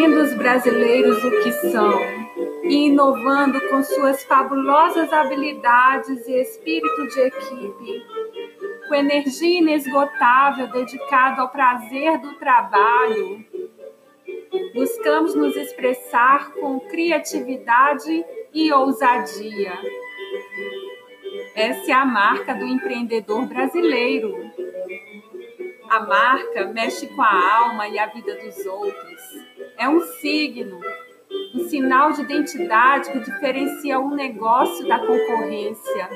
sabendo os brasileiros o que são e inovando com suas fabulosas habilidades e espírito de equipe, com energia inesgotável dedicada ao prazer do trabalho, buscamos nos expressar com criatividade e ousadia. Essa é a marca do empreendedor brasileiro. A marca mexe com a alma e a vida dos outros. É um signo, um sinal de identidade que diferencia um negócio da concorrência.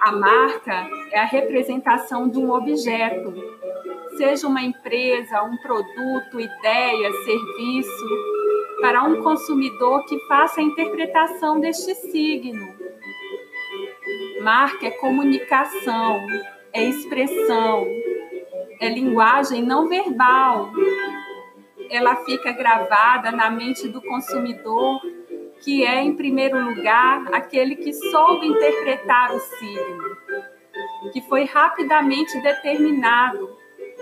A marca é a representação de um objeto, seja uma empresa, um produto, ideia, serviço, para um consumidor que faça a interpretação deste signo. Marca é comunicação, é expressão, é linguagem não verbal. Ela fica gravada na mente do consumidor que é, em primeiro lugar, aquele que soube interpretar o signo, que foi rapidamente determinado,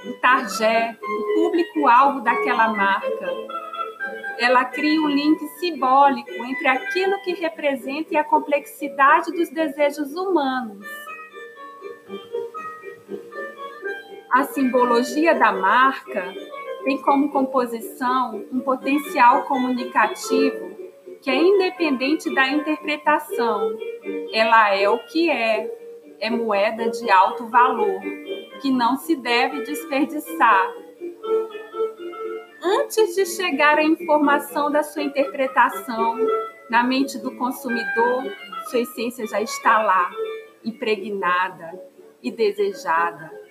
o target, o público-alvo daquela marca. Ela cria um link simbólico entre aquilo que representa e a complexidade dos desejos humanos. A simbologia da marca tem como composição um potencial comunicativo que é independente da interpretação. Ela é o que é, é moeda de alto valor, que não se deve desperdiçar. Antes de chegar à informação da sua interpretação, na mente do consumidor, sua essência já está lá, impregnada e desejada.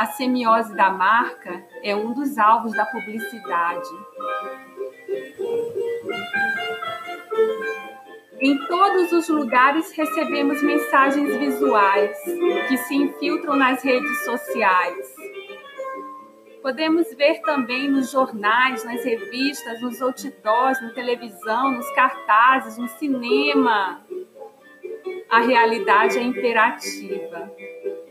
A semiose da marca é um dos alvos da publicidade. Em todos os lugares recebemos mensagens visuais que se infiltram nas redes sociais. Podemos ver também nos jornais, nas revistas, nos outdoors, na televisão, nos cartazes, no cinema. A realidade é imperativa.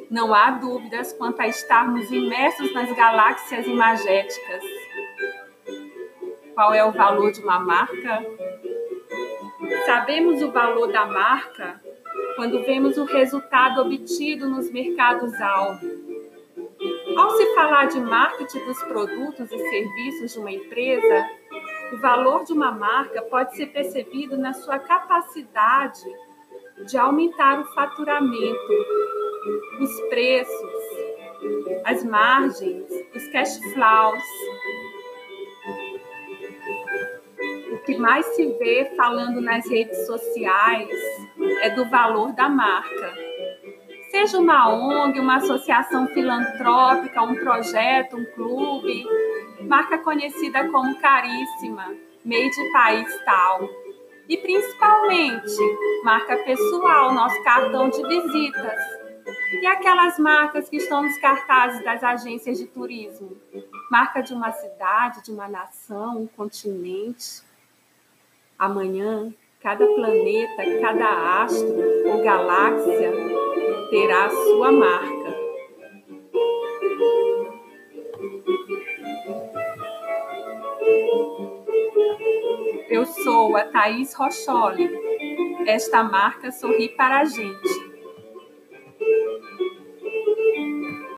Não há dúvidas quanto a estarmos imersos nas galáxias imagéticas. Qual é o valor de uma marca? Sabemos o valor da marca quando vemos o resultado obtido nos mercados-alvo. Ao se falar de marketing dos produtos e serviços de uma empresa, o valor de uma marca pode ser percebido na sua capacidade de aumentar o faturamento, os preços, as margens, os cash flows, que mais se vê falando nas redes sociais é do valor da marca. Seja uma ONG, uma associação filantrópica, um projeto, um clube, marca conhecida como caríssima, made país tal. E principalmente, marca pessoal, nosso cartão de visitas. E aquelas marcas que estão nos cartazes das agências de turismo? Marca de uma cidade, de uma nação, um continente. Amanhã, cada planeta, cada astro ou galáxia terá a sua marca. Eu sou a Thaís Rocholi. Esta marca sorri para a gente.